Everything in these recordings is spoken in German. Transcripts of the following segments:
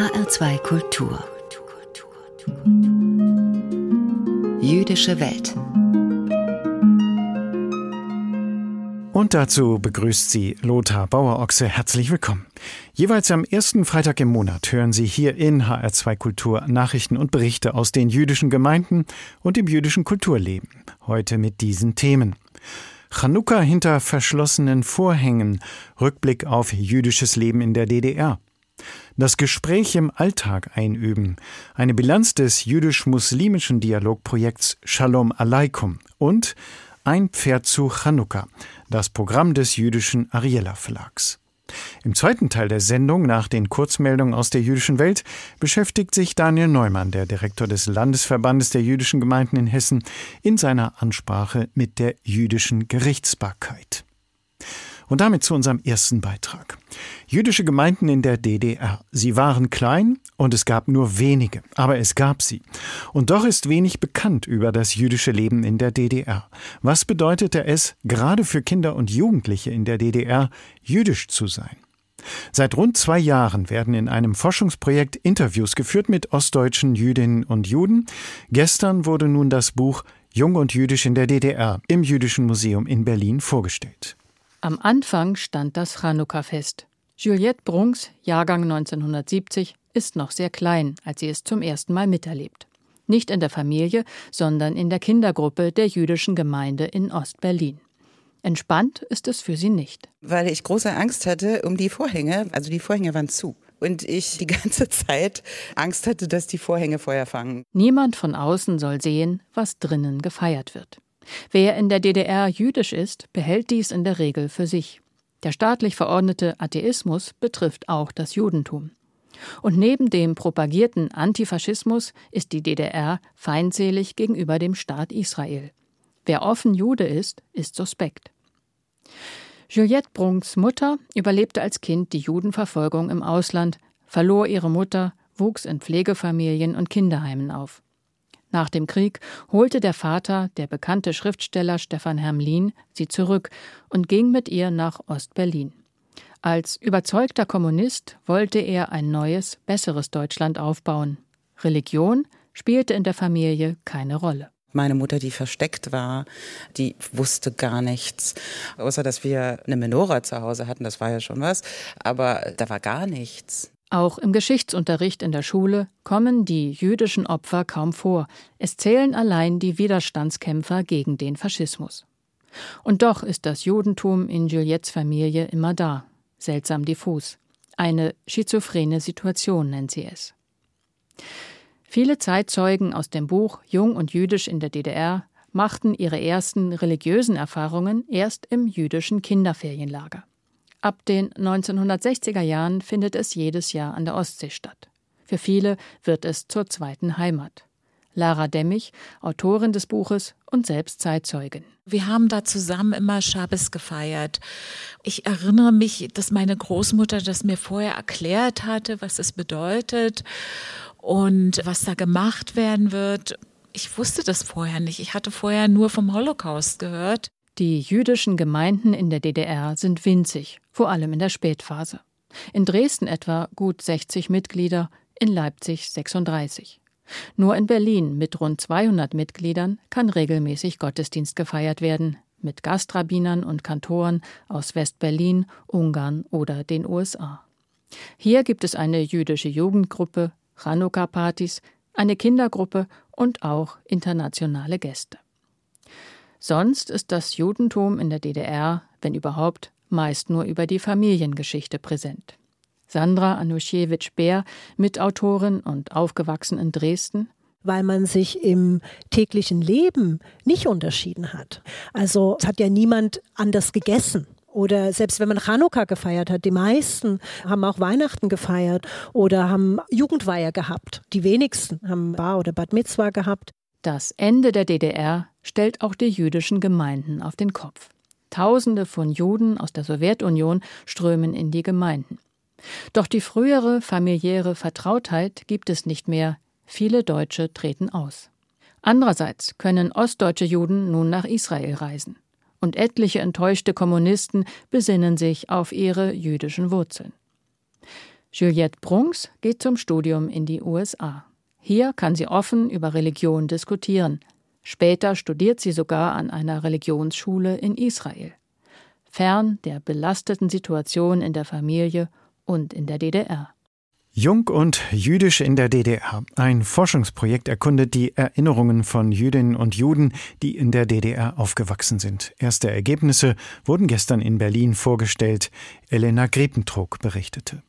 HR2 Kultur Jüdische Welt Und dazu begrüßt Sie Lothar Bauer-Ochse. Herzlich willkommen. Jeweils am ersten Freitag im Monat hören Sie hier in HR2 Kultur Nachrichten und Berichte aus den jüdischen Gemeinden und dem jüdischen Kulturleben. Heute mit diesen Themen. Chanukka hinter verschlossenen Vorhängen. Rückblick auf jüdisches Leben in der DDR. Das Gespräch im Alltag einüben. Eine Bilanz des jüdisch-muslimischen Dialogprojekts Shalom Aleikum. Und ein Pferd zu Chanukka das Programm des jüdischen Ariella Verlags. Im zweiten Teil der Sendung nach den Kurzmeldungen aus der jüdischen Welt beschäftigt sich Daniel Neumann, der Direktor des Landesverbandes der jüdischen Gemeinden in Hessen, in seiner Ansprache mit der jüdischen Gerichtsbarkeit. Und damit zu unserem ersten Beitrag. Jüdische Gemeinden in der DDR. Sie waren klein und es gab nur wenige, aber es gab sie. Und doch ist wenig bekannt über das jüdische Leben in der DDR. Was bedeutete es, gerade für Kinder und Jugendliche in der DDR, jüdisch zu sein? Seit rund zwei Jahren werden in einem Forschungsprojekt Interviews geführt mit ostdeutschen Jüdinnen und Juden. Gestern wurde nun das Buch Jung und Jüdisch in der DDR im Jüdischen Museum in Berlin vorgestellt. Am Anfang stand das Chanukka-Fest. Juliette Brunks, Jahrgang 1970, ist noch sehr klein, als sie es zum ersten Mal miterlebt. Nicht in der Familie, sondern in der Kindergruppe der jüdischen Gemeinde in Ostberlin. Entspannt ist es für sie nicht. Weil ich große Angst hatte um die Vorhänge, also die Vorhänge waren zu. Und ich die ganze Zeit Angst hatte, dass die Vorhänge Feuer fangen. Niemand von außen soll sehen, was drinnen gefeiert wird. Wer in der DDR jüdisch ist, behält dies in der Regel für sich. Der staatlich verordnete Atheismus betrifft auch das Judentum. Und neben dem propagierten Antifaschismus ist die DDR feindselig gegenüber dem Staat Israel. Wer offen Jude ist, ist suspekt. Juliette Brunks Mutter überlebte als Kind die Judenverfolgung im Ausland, verlor ihre Mutter, wuchs in Pflegefamilien und Kinderheimen auf. Nach dem Krieg holte der Vater, der bekannte Schriftsteller Stefan Hermlin, sie zurück und ging mit ihr nach Ostberlin. Als überzeugter Kommunist wollte er ein neues, besseres Deutschland aufbauen. Religion spielte in der Familie keine Rolle. Meine Mutter, die versteckt war, die wusste gar nichts. Außer, dass wir eine Menora zu Hause hatten, das war ja schon was. Aber da war gar nichts. Auch im Geschichtsunterricht in der Schule kommen die jüdischen Opfer kaum vor. Es zählen allein die Widerstandskämpfer gegen den Faschismus. Und doch ist das Judentum in Juliettes Familie immer da, seltsam diffus. Eine schizophrene Situation nennt sie es. Viele Zeitzeugen aus dem Buch Jung und Jüdisch in der DDR machten ihre ersten religiösen Erfahrungen erst im jüdischen Kinderferienlager. Ab den 1960er Jahren findet es jedes Jahr an der Ostsee statt. Für viele wird es zur zweiten Heimat. Lara Demmich, Autorin des Buches und selbst Zeitzeugin. Wir haben da zusammen immer Schabes gefeiert. Ich erinnere mich, dass meine Großmutter das mir vorher erklärt hatte, was es bedeutet und was da gemacht werden wird. Ich wusste das vorher nicht. Ich hatte vorher nur vom Holocaust gehört. Die jüdischen Gemeinden in der DDR sind winzig, vor allem in der Spätphase. In Dresden etwa gut 60 Mitglieder, in Leipzig 36. Nur in Berlin mit rund 200 Mitgliedern kann regelmäßig Gottesdienst gefeiert werden, mit Gastrabbinern und Kantoren aus West-Berlin, Ungarn oder den USA. Hier gibt es eine jüdische Jugendgruppe, Chanukka-Partys, eine Kindergruppe und auch internationale Gäste. Sonst ist das Judentum in der DDR, wenn überhaupt, meist nur über die Familiengeschichte präsent. Sandra Anusiewicz-Bär, Mitautorin und aufgewachsen in Dresden, weil man sich im täglichen Leben nicht unterschieden hat. Also es hat ja niemand anders gegessen. Oder selbst wenn man Chanukka gefeiert hat, die meisten haben auch Weihnachten gefeiert oder haben Jugendweihe gehabt. Die wenigsten haben Bar oder Bad Mitzwa gehabt. Das Ende der DDR stellt auch die jüdischen Gemeinden auf den Kopf. Tausende von Juden aus der Sowjetunion strömen in die Gemeinden. Doch die frühere familiäre Vertrautheit gibt es nicht mehr. Viele Deutsche treten aus. Andererseits können ostdeutsche Juden nun nach Israel reisen. Und etliche enttäuschte Kommunisten besinnen sich auf ihre jüdischen Wurzeln. Juliette Brunks geht zum Studium in die USA. Hier kann sie offen über Religion diskutieren. Später studiert sie sogar an einer Religionsschule in Israel. Fern der belasteten Situation in der Familie und in der DDR. Jung und jüdisch in der DDR. Ein Forschungsprojekt erkundet die Erinnerungen von Jüdinnen und Juden, die in der DDR aufgewachsen sind. Erste Ergebnisse wurden gestern in Berlin vorgestellt. Elena Grepentrog berichtete.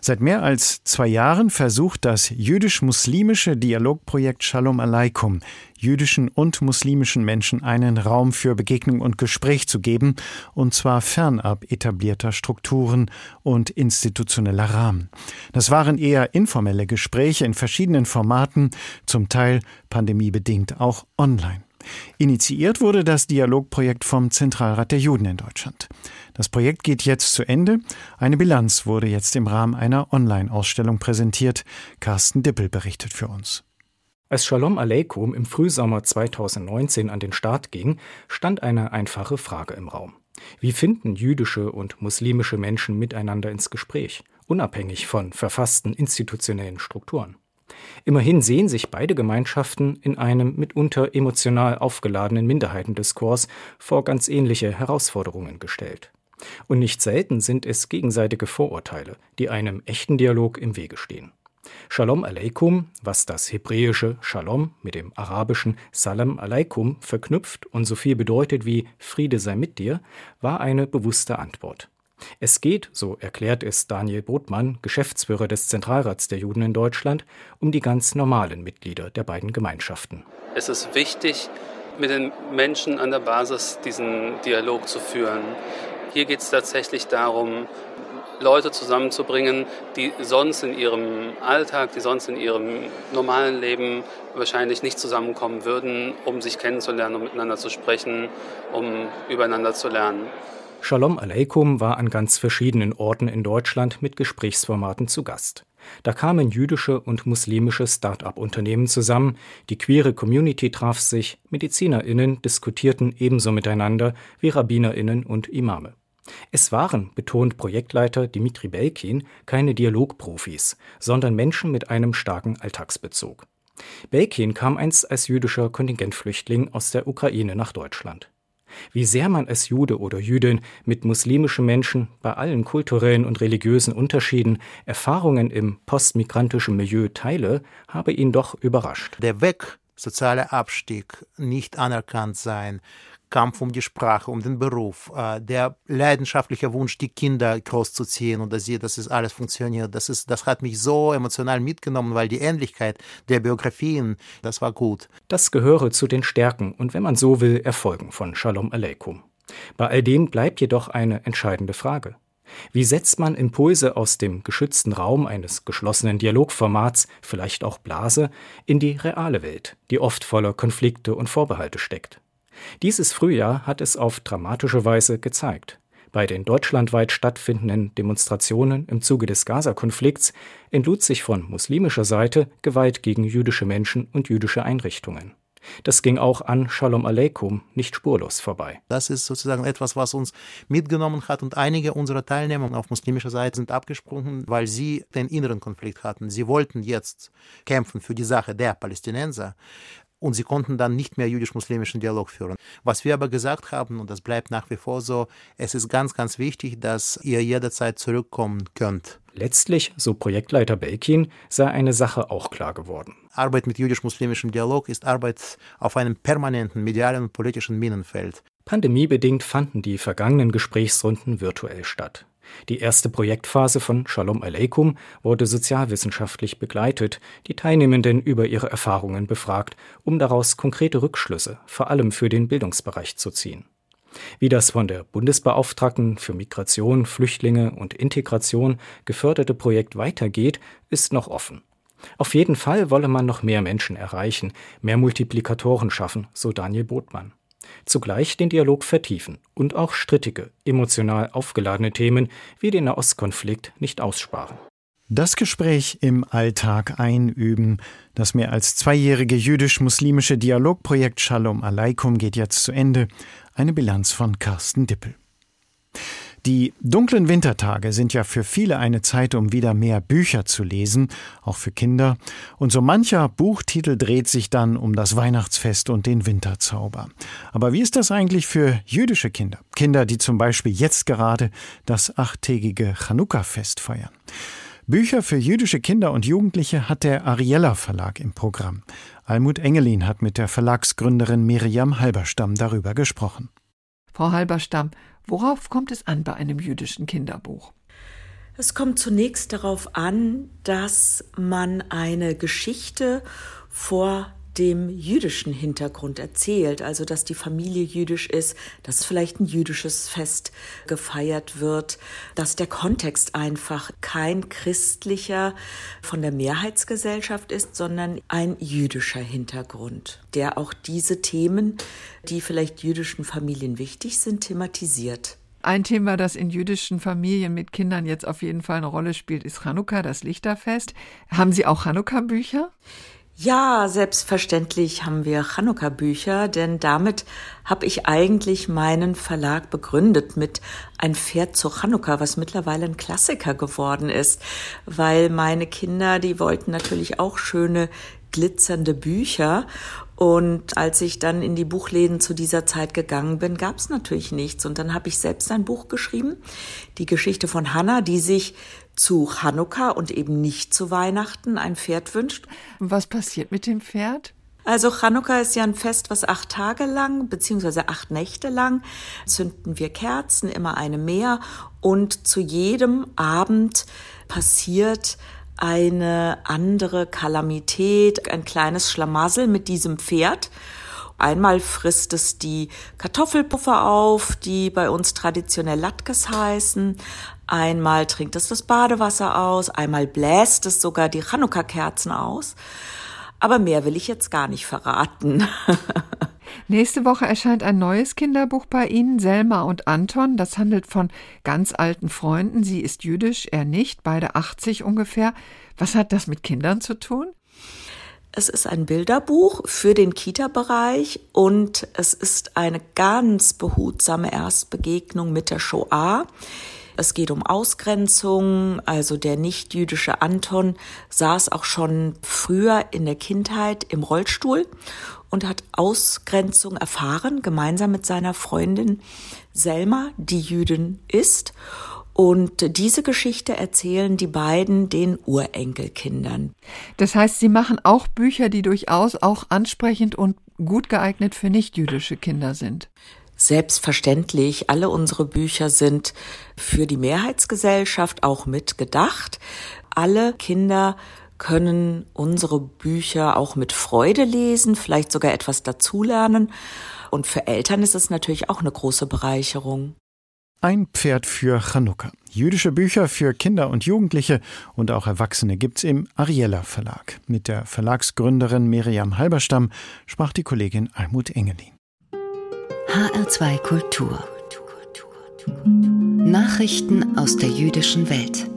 Seit mehr als zwei Jahren versucht das jüdisch-muslimische Dialogprojekt Shalom Aleikum, jüdischen und muslimischen Menschen einen Raum für Begegnung und Gespräch zu geben, und zwar fernab etablierter Strukturen und institutioneller Rahmen. Das waren eher informelle Gespräche in verschiedenen Formaten, zum Teil pandemiebedingt auch online. Initiiert wurde das Dialogprojekt vom Zentralrat der Juden in Deutschland. Das Projekt geht jetzt zu Ende. Eine Bilanz wurde jetzt im Rahmen einer Online-Ausstellung präsentiert. Carsten Dippel berichtet für uns. Als Shalom Aleikum im Frühsommer 2019 an den Start ging, stand eine einfache Frage im Raum. Wie finden jüdische und muslimische Menschen miteinander ins Gespräch, unabhängig von verfassten institutionellen Strukturen? Immerhin sehen sich beide Gemeinschaften in einem mitunter emotional aufgeladenen Minderheitendiskurs vor ganz ähnliche Herausforderungen gestellt. Und nicht selten sind es gegenseitige Vorurteile, die einem echten Dialog im Wege stehen. Shalom Aleikum, was das hebräische Shalom mit dem arabischen Salam Aleikum verknüpft und so viel bedeutet wie Friede sei mit dir, war eine bewusste Antwort. Es geht, so erklärt es Daniel Botmann, Geschäftsführer des Zentralrats der Juden in Deutschland, um die ganz normalen Mitglieder der beiden Gemeinschaften. Es ist wichtig, mit den Menschen an der Basis diesen Dialog zu führen. Hier geht es tatsächlich darum, Leute zusammenzubringen, die sonst in ihrem Alltag, die sonst in ihrem normalen Leben wahrscheinlich nicht zusammenkommen würden, um sich kennenzulernen, um miteinander zu sprechen, um übereinander zu lernen. Shalom Aleikum war an ganz verschiedenen Orten in Deutschland mit Gesprächsformaten zu Gast. Da kamen jüdische und muslimische Start-up-Unternehmen zusammen, die queere Community traf sich, MedizinerInnen diskutierten ebenso miteinander wie RabbinerInnen und Imame. Es waren, betont Projektleiter Dimitri Belkin, keine Dialogprofis, sondern Menschen mit einem starken Alltagsbezug. Belkin kam einst als jüdischer Kontingentflüchtling aus der Ukraine nach Deutschland. Wie sehr man als Jude oder Jüdin mit muslimischen Menschen bei allen kulturellen und religiösen Unterschieden Erfahrungen im postmigrantischen Milieu teile, habe ihn doch überrascht. Der Weg, sozialer Abstieg, nicht anerkannt sein, Kampf um die Sprache, um den Beruf, äh, der leidenschaftliche Wunsch, die Kinder großzuziehen und dass sie, dass es alles funktioniert. Das ist, das hat mich so emotional mitgenommen, weil die Ähnlichkeit der Biografien, das war gut. Das gehöre zu den Stärken und wenn man so will, Erfolgen von Shalom Aleikum. Bei all dem bleibt jedoch eine entscheidende Frage. Wie setzt man Impulse aus dem geschützten Raum eines geschlossenen Dialogformats, vielleicht auch Blase, in die reale Welt, die oft voller Konflikte und Vorbehalte steckt? Dieses Frühjahr hat es auf dramatische Weise gezeigt. Bei den deutschlandweit stattfindenden Demonstrationen im Zuge des Gaza-Konflikts entlud sich von muslimischer Seite Gewalt gegen jüdische Menschen und jüdische Einrichtungen. Das ging auch an Shalom Aleikum nicht spurlos vorbei. Das ist sozusagen etwas, was uns mitgenommen hat und einige unserer Teilnehmer auf muslimischer Seite sind abgesprungen, weil sie den inneren Konflikt hatten. Sie wollten jetzt kämpfen für die Sache der Palästinenser, und sie konnten dann nicht mehr jüdisch-muslimischen Dialog führen. Was wir aber gesagt haben, und das bleibt nach wie vor so, es ist ganz, ganz wichtig, dass ihr jederzeit zurückkommen könnt. Letztlich, so Projektleiter Belkin, sei eine Sache auch klar geworden. Arbeit mit jüdisch-muslimischem Dialog ist Arbeit auf einem permanenten medialen und politischen Minenfeld. Pandemiebedingt fanden die vergangenen Gesprächsrunden virtuell statt. Die erste Projektphase von Shalom Aleikum wurde sozialwissenschaftlich begleitet, die Teilnehmenden über ihre Erfahrungen befragt, um daraus konkrete Rückschlüsse, vor allem für den Bildungsbereich zu ziehen. Wie das von der Bundesbeauftragten für Migration, Flüchtlinge und Integration geförderte Projekt weitergeht, ist noch offen. Auf jeden Fall wolle man noch mehr Menschen erreichen, mehr Multiplikatoren schaffen, so Daniel Botmann zugleich den Dialog vertiefen und auch strittige, emotional aufgeladene Themen wie den Nahostkonflikt nicht aussparen. Das Gespräch im Alltag einüben. Das mehr als zweijährige jüdisch-muslimische Dialogprojekt Shalom Aleikum geht jetzt zu Ende. Eine Bilanz von Carsten Dippel. Die dunklen Wintertage sind ja für viele eine Zeit, um wieder mehr Bücher zu lesen, auch für Kinder. Und so mancher Buchtitel dreht sich dann um das Weihnachtsfest und den Winterzauber. Aber wie ist das eigentlich für jüdische Kinder? Kinder, die zum Beispiel jetzt gerade das achttägige Chanukka-Fest feiern. Bücher für jüdische Kinder und Jugendliche hat der Ariella Verlag im Programm. Almut Engelin hat mit der Verlagsgründerin Miriam Halberstam darüber gesprochen. Frau Halberstam, worauf kommt es an bei einem jüdischen Kinderbuch? Es kommt zunächst darauf an, dass man eine Geschichte vor dem jüdischen Hintergrund erzählt, also dass die Familie jüdisch ist, dass vielleicht ein jüdisches Fest gefeiert wird, dass der Kontext einfach kein christlicher von der Mehrheitsgesellschaft ist, sondern ein jüdischer Hintergrund, der auch diese Themen, die vielleicht jüdischen Familien wichtig sind, thematisiert. Ein Thema, das in jüdischen Familien mit Kindern jetzt auf jeden Fall eine Rolle spielt, ist Chanukka, das Lichterfest. Haben Sie auch Chanukka-Bücher? Ja, selbstverständlich haben wir Chanukka-Bücher, denn damit habe ich eigentlich meinen Verlag begründet mit Ein Pferd zu Chanukka, was mittlerweile ein Klassiker geworden ist, weil meine Kinder, die wollten natürlich auch schöne glitzernde Bücher und als ich dann in die Buchläden zu dieser Zeit gegangen bin, gab es natürlich nichts. Und dann habe ich selbst ein Buch geschrieben, die Geschichte von Hannah, die sich zu Chanukka und eben nicht zu Weihnachten ein Pferd wünscht. Was passiert mit dem Pferd? Also Chanukka ist ja ein Fest, was acht Tage lang, beziehungsweise acht Nächte lang, zünden wir Kerzen, immer eine mehr. Und zu jedem Abend passiert eine andere Kalamität, ein kleines Schlamassel mit diesem Pferd. Einmal frisst es die Kartoffelpuffer auf, die bei uns traditionell Latkes heißen. Einmal trinkt es das Badewasser aus. Einmal bläst es sogar die Chanukka-Kerzen aus. Aber mehr will ich jetzt gar nicht verraten. Nächste Woche erscheint ein neues Kinderbuch bei Ihnen, Selma und Anton. Das handelt von ganz alten Freunden. Sie ist jüdisch, er nicht, beide 80 ungefähr. Was hat das mit Kindern zu tun? Es ist ein Bilderbuch für den Kita-Bereich und es ist eine ganz behutsame Erstbegegnung mit der Shoah. Es geht um Ausgrenzung, also der nicht-jüdische Anton saß auch schon früher in der Kindheit im Rollstuhl und hat Ausgrenzung erfahren, gemeinsam mit seiner Freundin Selma, die Jüdin ist. Und diese Geschichte erzählen die beiden den Urenkelkindern. Das heißt, sie machen auch Bücher, die durchaus auch ansprechend und gut geeignet für nichtjüdische Kinder sind. Selbstverständlich, alle unsere Bücher sind für die Mehrheitsgesellschaft auch mitgedacht. Alle Kinder können unsere Bücher auch mit Freude lesen, vielleicht sogar etwas dazulernen. Und für Eltern ist es natürlich auch eine große Bereicherung. Ein Pferd für Chanukka. Jüdische Bücher für Kinder und Jugendliche und auch Erwachsene gibt's im Ariella Verlag. Mit der Verlagsgründerin Miriam Halberstam sprach die Kollegin Almut Engelin. HR2 Kultur. Nachrichten aus der jüdischen Welt.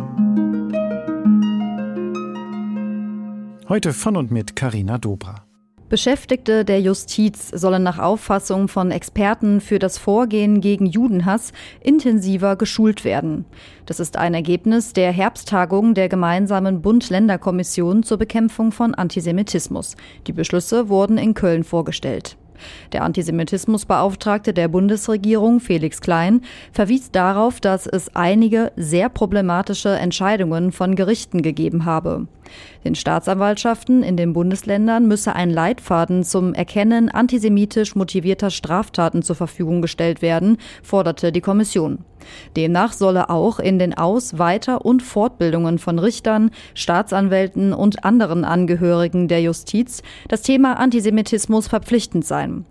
Heute von und mit Karina Dobra. Beschäftigte der Justiz sollen nach Auffassung von Experten für das Vorgehen gegen Judenhass intensiver geschult werden. Das ist ein Ergebnis der Herbsttagung der gemeinsamen Bund-Länder-Kommission zur Bekämpfung von Antisemitismus. Die Beschlüsse wurden in Köln vorgestellt. Der Antisemitismusbeauftragte der Bundesregierung, Felix Klein, verwies darauf, dass es einige sehr problematische Entscheidungen von Gerichten gegeben habe. Den Staatsanwaltschaften in den Bundesländern müsse ein Leitfaden zum Erkennen antisemitisch motivierter Straftaten zur Verfügung gestellt werden, forderte die Kommission. Demnach solle auch in den Aus-, Weiter- und Fortbildungen von Richtern, Staatsanwälten und anderen Angehörigen der Justiz das Thema Antisemitismus verpflichtend sein.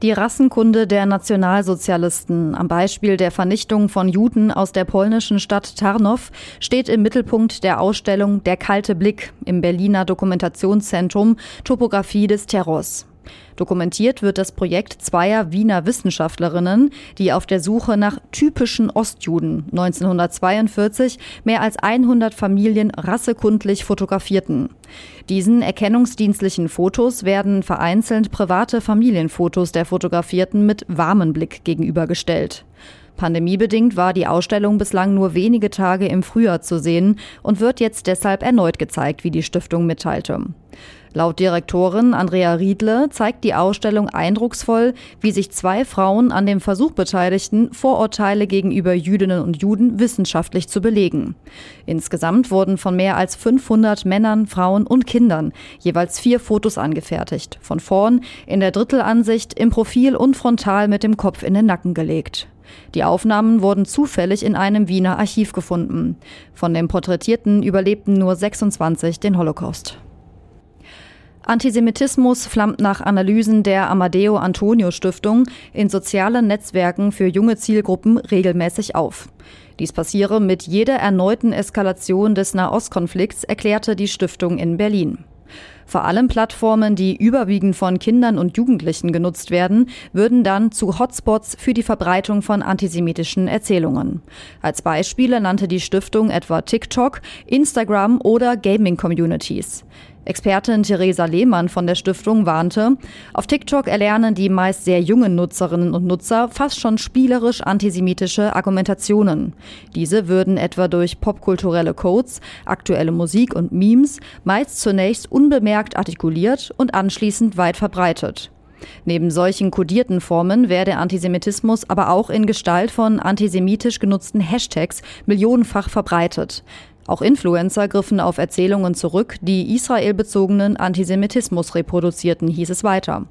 Die Rassenkunde der Nationalsozialisten am Beispiel der Vernichtung von Juden aus der polnischen Stadt Tarnow steht im Mittelpunkt der Ausstellung Der kalte Blick im Berliner Dokumentationszentrum Topographie des Terrors. Dokumentiert wird das Projekt zweier Wiener Wissenschaftlerinnen, die auf der Suche nach typischen Ostjuden 1942 mehr als 100 Familien rassekundlich fotografierten. Diesen erkennungsdienstlichen Fotos werden vereinzelt private Familienfotos der Fotografierten mit warmen Blick gegenübergestellt. Pandemiebedingt war die Ausstellung bislang nur wenige Tage im Frühjahr zu sehen und wird jetzt deshalb erneut gezeigt, wie die Stiftung mitteilte. Laut Direktorin Andrea Riedle zeigt die Ausstellung eindrucksvoll, wie sich zwei Frauen an dem Versuch beteiligten, Vorurteile gegenüber Jüdinnen und Juden wissenschaftlich zu belegen. Insgesamt wurden von mehr als 500 Männern, Frauen und Kindern jeweils vier Fotos angefertigt. Von vorn, in der Drittelansicht, im Profil und frontal mit dem Kopf in den Nacken gelegt. Die Aufnahmen wurden zufällig in einem Wiener Archiv gefunden. Von den Porträtierten überlebten nur 26 den Holocaust. Antisemitismus flammt nach Analysen der Amadeo Antonio Stiftung in sozialen Netzwerken für junge Zielgruppen regelmäßig auf. Dies passiere mit jeder erneuten Eskalation des Nahostkonflikts, erklärte die Stiftung in Berlin. Vor allem Plattformen, die überwiegend von Kindern und Jugendlichen genutzt werden, würden dann zu Hotspots für die Verbreitung von antisemitischen Erzählungen. Als Beispiele nannte die Stiftung etwa TikTok, Instagram oder Gaming-Communities. Expertin Theresa Lehmann von der Stiftung warnte, auf TikTok erlernen die meist sehr jungen Nutzerinnen und Nutzer fast schon spielerisch antisemitische Argumentationen. Diese würden etwa durch popkulturelle Codes, aktuelle Musik und Memes meist zunächst unbemerkt artikuliert und anschließend weit verbreitet. Neben solchen kodierten Formen werde Antisemitismus aber auch in Gestalt von antisemitisch genutzten Hashtags millionenfach verbreitet. Auch Influencer griffen auf Erzählungen zurück, die israelbezogenen Antisemitismus reproduzierten, hieß es weiter.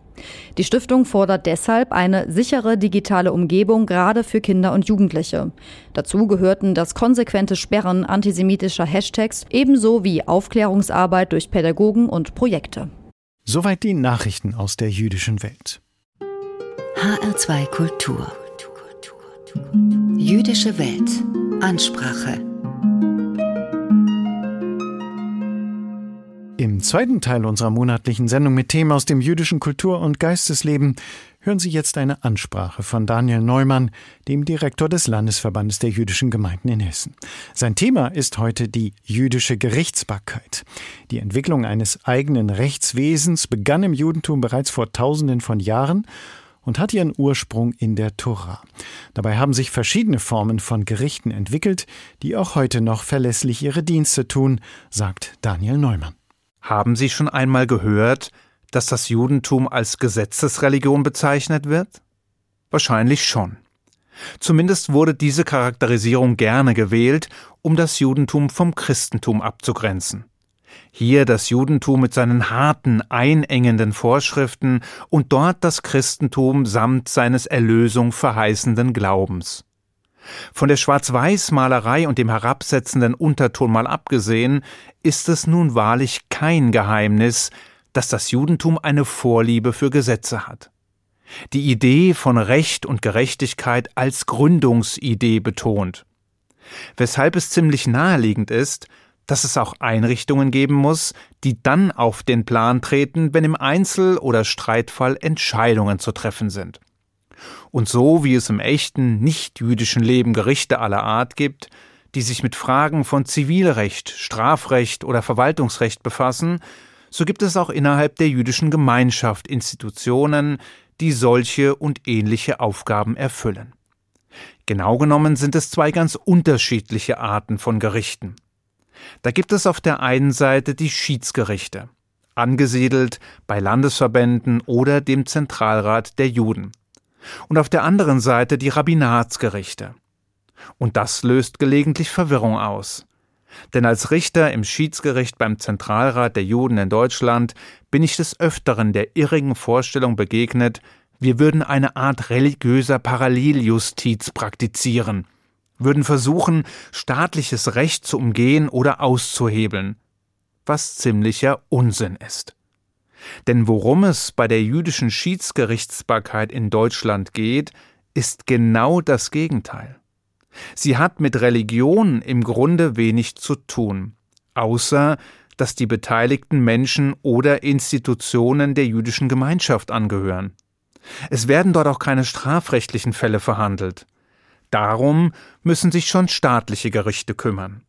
Die Stiftung fordert deshalb eine sichere digitale Umgebung gerade für Kinder und Jugendliche. Dazu gehörten das konsequente Sperren antisemitischer Hashtags ebenso wie Aufklärungsarbeit durch Pädagogen und Projekte. Soweit die Nachrichten aus der jüdischen Welt. HR2 Kultur. Jüdische Welt. Ansprache. Im zweiten Teil unserer monatlichen Sendung mit Themen aus dem jüdischen Kultur- und Geistesleben hören Sie jetzt eine Ansprache von Daniel Neumann, dem Direktor des Landesverbandes der jüdischen Gemeinden in Hessen. Sein Thema ist heute die jüdische Gerichtsbarkeit. Die Entwicklung eines eigenen Rechtswesens begann im Judentum bereits vor Tausenden von Jahren und hat ihren Ursprung in der Tora. Dabei haben sich verschiedene Formen von Gerichten entwickelt, die auch heute noch verlässlich ihre Dienste tun, sagt Daniel Neumann. Haben Sie schon einmal gehört, dass das Judentum als Gesetzesreligion bezeichnet wird? Wahrscheinlich schon. Zumindest wurde diese Charakterisierung gerne gewählt, um das Judentum vom Christentum abzugrenzen. Hier das Judentum mit seinen harten, einengenden Vorschriften und dort das Christentum samt seines Erlösung verheißenden Glaubens. Von der Schwarz-Weiß-Malerei und dem herabsetzenden Unterton mal abgesehen, ist es nun wahrlich kein Geheimnis, dass das Judentum eine Vorliebe für Gesetze hat. Die Idee von Recht und Gerechtigkeit als Gründungsidee betont. Weshalb es ziemlich naheliegend ist, dass es auch Einrichtungen geben muss, die dann auf den Plan treten, wenn im Einzel- oder Streitfall Entscheidungen zu treffen sind. Und so wie es im echten, nicht-jüdischen Leben Gerichte aller Art gibt, die sich mit Fragen von Zivilrecht, Strafrecht oder Verwaltungsrecht befassen, so gibt es auch innerhalb der jüdischen Gemeinschaft Institutionen, die solche und ähnliche Aufgaben erfüllen. Genau genommen sind es zwei ganz unterschiedliche Arten von Gerichten. Da gibt es auf der einen Seite die Schiedsgerichte, angesiedelt bei Landesverbänden oder dem Zentralrat der Juden und auf der anderen Seite die Rabbinatsgerichte. Und das löst gelegentlich Verwirrung aus. Denn als Richter im Schiedsgericht beim Zentralrat der Juden in Deutschland bin ich des Öfteren der irrigen Vorstellung begegnet, wir würden eine Art religiöser Paralleljustiz praktizieren, würden versuchen, staatliches Recht zu umgehen oder auszuhebeln, was ziemlicher Unsinn ist. Denn worum es bei der jüdischen Schiedsgerichtsbarkeit in Deutschland geht, ist genau das Gegenteil. Sie hat mit Religion im Grunde wenig zu tun, außer dass die beteiligten Menschen oder Institutionen der jüdischen Gemeinschaft angehören. Es werden dort auch keine strafrechtlichen Fälle verhandelt. Darum müssen sich schon staatliche Gerichte kümmern.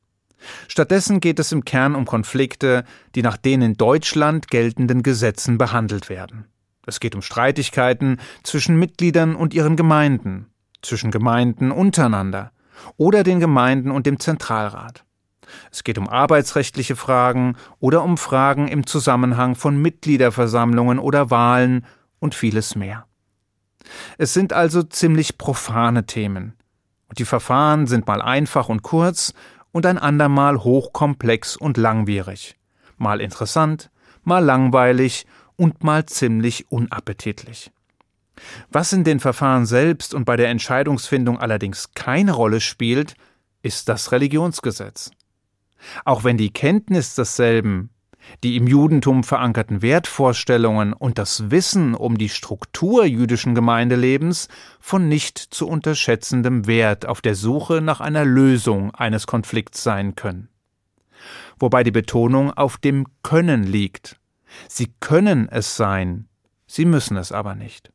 Stattdessen geht es im Kern um Konflikte, die nach den in Deutschland geltenden Gesetzen behandelt werden. Es geht um Streitigkeiten zwischen Mitgliedern und ihren Gemeinden. zwischen Gemeinden untereinander oder den Gemeinden und dem Zentralrat. Es geht um arbeitsrechtliche Fragen oder um Fragen im Zusammenhang von Mitgliederversammlungen oder Wahlen und vieles mehr. Es sind also ziemlich profane Themen. Und die Verfahren sind mal einfach und kurz und ein andermal hochkomplex und langwierig. Mal interessant, mal langweilig und mal ziemlich unappetitlich. Was in den Verfahren selbst und bei der Entscheidungsfindung allerdings keine Rolle spielt, ist das Religionsgesetz. Auch wenn die Kenntnis desselben, die im Judentum verankerten Wertvorstellungen und das Wissen um die Struktur jüdischen Gemeindelebens von nicht zu unterschätzendem Wert auf der Suche nach einer Lösung eines Konflikts sein können. Wobei die Betonung auf dem Können liegt. Sie können es sein, sie müssen es aber nicht.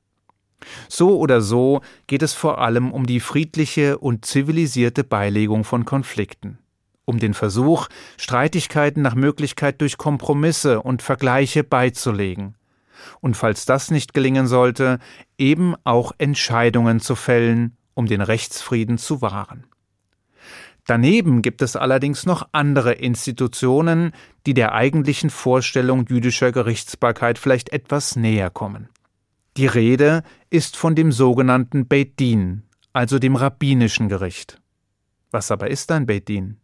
So oder so geht es vor allem um die friedliche und zivilisierte Beilegung von Konflikten, um den Versuch, Streitigkeiten nach Möglichkeit durch Kompromisse und Vergleiche beizulegen, und falls das nicht gelingen sollte, eben auch Entscheidungen zu fällen, um den Rechtsfrieden zu wahren. Daneben gibt es allerdings noch andere Institutionen, die der eigentlichen Vorstellung jüdischer Gerichtsbarkeit vielleicht etwas näher kommen. Die Rede ist von dem sogenannten Beit Din, also dem rabbinischen Gericht. Was aber ist ein Beit Din?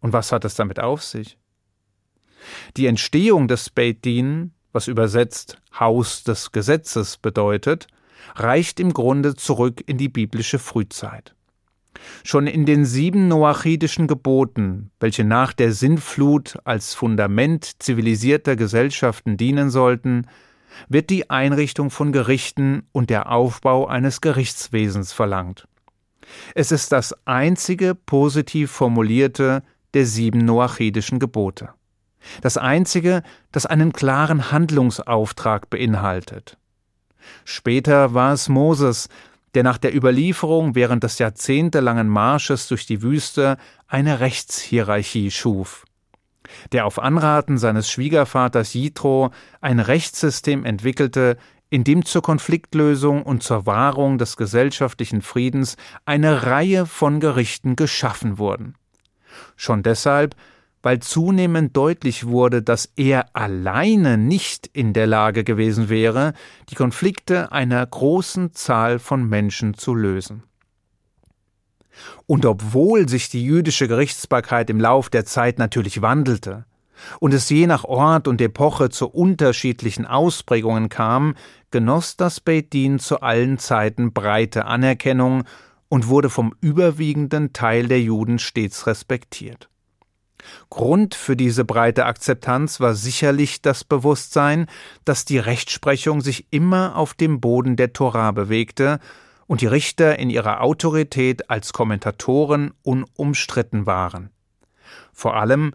Und was hat es damit auf sich? Die Entstehung des Beit Din, was übersetzt Haus des Gesetzes bedeutet, reicht im Grunde zurück in die biblische Frühzeit. Schon in den sieben noachidischen Geboten, welche nach der Sintflut als Fundament zivilisierter Gesellschaften dienen sollten, wird die Einrichtung von Gerichten und der Aufbau eines Gerichtswesens verlangt. Es ist das einzige positiv formulierte der sieben noachidischen Gebote. Das einzige, das einen klaren Handlungsauftrag beinhaltet. Später war es Moses, der nach der Überlieferung während des jahrzehntelangen Marsches durch die Wüste eine Rechtshierarchie schuf der auf Anraten seines Schwiegervaters Jitro ein Rechtssystem entwickelte, in dem zur Konfliktlösung und zur Wahrung des gesellschaftlichen Friedens eine Reihe von Gerichten geschaffen wurden. Schon deshalb, weil zunehmend deutlich wurde, dass er alleine nicht in der Lage gewesen wäre, die Konflikte einer großen Zahl von Menschen zu lösen. Und obwohl sich die jüdische Gerichtsbarkeit im Lauf der Zeit natürlich wandelte und es je nach Ort und Epoche zu unterschiedlichen Ausprägungen kam, genoss das Beit zu allen Zeiten breite Anerkennung und wurde vom überwiegenden Teil der Juden stets respektiert. Grund für diese breite Akzeptanz war sicherlich das Bewusstsein, dass die Rechtsprechung sich immer auf dem Boden der Torah bewegte und die Richter in ihrer Autorität als Kommentatoren unumstritten waren. Vor allem,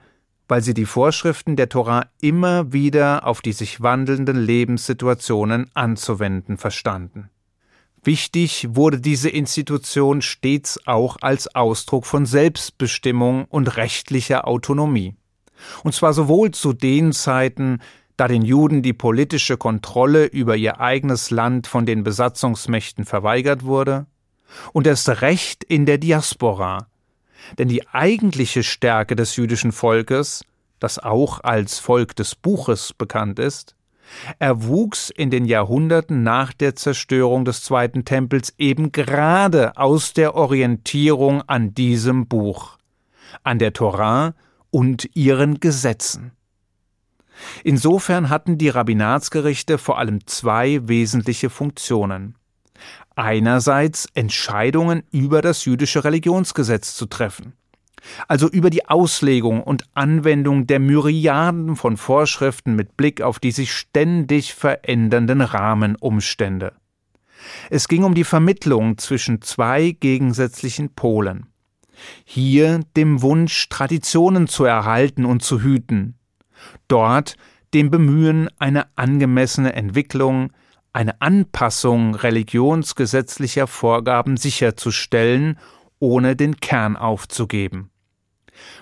weil sie die Vorschriften der Tora immer wieder auf die sich wandelnden Lebenssituationen anzuwenden verstanden. Wichtig wurde diese Institution stets auch als Ausdruck von Selbstbestimmung und rechtlicher Autonomie. Und zwar sowohl zu den Zeiten, da den Juden die politische Kontrolle über ihr eigenes Land von den Besatzungsmächten verweigert wurde, und erst recht in der Diaspora. Denn die eigentliche Stärke des jüdischen Volkes, das auch als Volk des Buches bekannt ist, erwuchs in den Jahrhunderten nach der Zerstörung des Zweiten Tempels eben gerade aus der Orientierung an diesem Buch, an der Torah und ihren Gesetzen. Insofern hatten die Rabbinatsgerichte vor allem zwei wesentliche Funktionen. Einerseits Entscheidungen über das jüdische Religionsgesetz zu treffen, also über die Auslegung und Anwendung der Myriaden von Vorschriften mit Blick auf die sich ständig verändernden Rahmenumstände. Es ging um die Vermittlung zwischen zwei gegensätzlichen Polen. Hier dem Wunsch, Traditionen zu erhalten und zu hüten, dort dem Bemühen, eine angemessene Entwicklung, eine Anpassung religionsgesetzlicher Vorgaben sicherzustellen, ohne den Kern aufzugeben.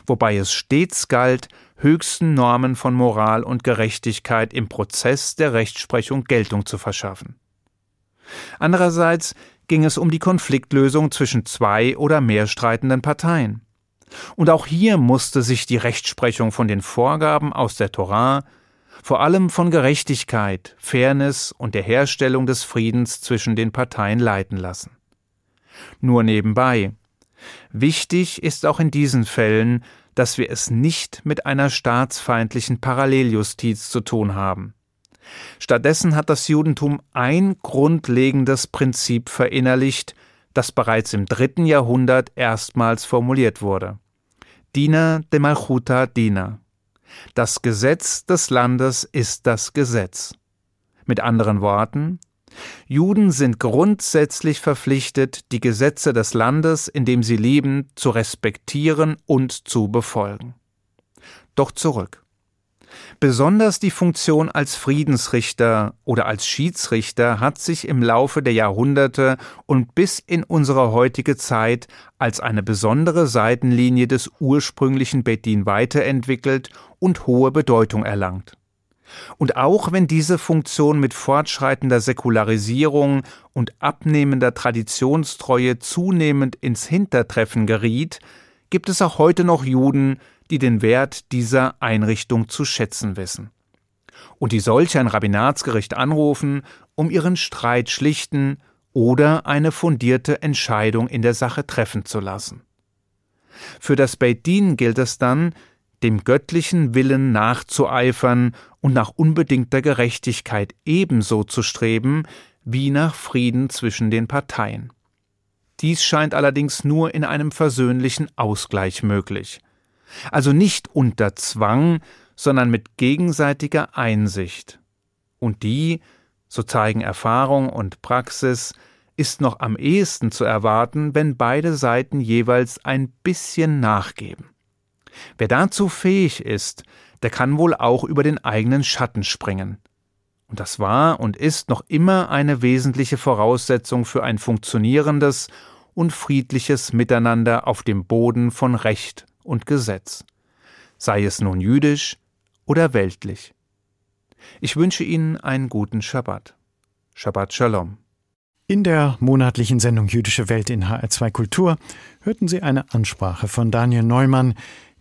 Wobei es stets galt, höchsten Normen von Moral und Gerechtigkeit im Prozess der Rechtsprechung Geltung zu verschaffen. Andererseits ging es um die Konfliktlösung zwischen zwei oder mehr streitenden Parteien. Und auch hier musste sich die Rechtsprechung von den Vorgaben aus der Torah, vor allem von Gerechtigkeit, Fairness und der Herstellung des Friedens zwischen den Parteien leiten lassen. Nur nebenbei. Wichtig ist auch in diesen Fällen, dass wir es nicht mit einer staatsfeindlichen Paralleljustiz zu tun haben. Stattdessen hat das Judentum ein grundlegendes Prinzip verinnerlicht, das bereits im dritten Jahrhundert erstmals formuliert wurde. Dina de Malchuta Dina. Das Gesetz des Landes ist das Gesetz. Mit anderen Worten, Juden sind grundsätzlich verpflichtet, die Gesetze des Landes, in dem sie leben, zu respektieren und zu befolgen. Doch zurück. Besonders die Funktion als Friedensrichter oder als Schiedsrichter hat sich im Laufe der Jahrhunderte und bis in unsere heutige Zeit als eine besondere Seitenlinie des ursprünglichen Bedin weiterentwickelt und hohe Bedeutung erlangt. Und auch wenn diese Funktion mit fortschreitender Säkularisierung und abnehmender Traditionstreue zunehmend ins Hintertreffen geriet, gibt es auch heute noch Juden, die den Wert dieser Einrichtung zu schätzen wissen. Und die solch ein Rabbinatsgericht anrufen, um ihren Streit schlichten oder eine fundierte Entscheidung in der Sache treffen zu lassen. Für das Beit Din gilt es dann, dem göttlichen Willen nachzueifern und nach unbedingter Gerechtigkeit ebenso zu streben wie nach Frieden zwischen den Parteien. Dies scheint allerdings nur in einem versöhnlichen Ausgleich möglich also nicht unter Zwang, sondern mit gegenseitiger Einsicht. Und die, so zeigen Erfahrung und Praxis, ist noch am ehesten zu erwarten, wenn beide Seiten jeweils ein bisschen nachgeben. Wer dazu fähig ist, der kann wohl auch über den eigenen Schatten springen. Und das war und ist noch immer eine wesentliche Voraussetzung für ein funktionierendes und friedliches Miteinander auf dem Boden von Recht und Gesetz, sei es nun jüdisch oder weltlich. Ich wünsche Ihnen einen guten Schabbat. Shabbat Shalom. In der monatlichen Sendung Jüdische Welt in HR2 Kultur hörten Sie eine Ansprache von Daniel Neumann,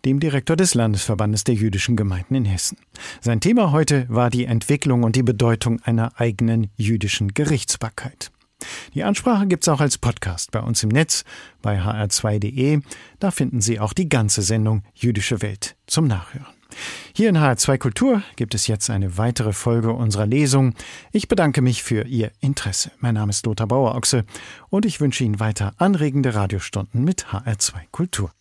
dem Direktor des Landesverbandes der jüdischen Gemeinden in Hessen. Sein Thema heute war die Entwicklung und die Bedeutung einer eigenen jüdischen Gerichtsbarkeit. Die Ansprache gibt's auch als Podcast bei uns im Netz bei hr2.de. Da finden Sie auch die ganze Sendung Jüdische Welt zum Nachhören. Hier in HR2 Kultur gibt es jetzt eine weitere Folge unserer Lesung. Ich bedanke mich für Ihr Interesse. Mein Name ist Lothar Bauer-Ochse und ich wünsche Ihnen weiter anregende Radiostunden mit HR2 Kultur.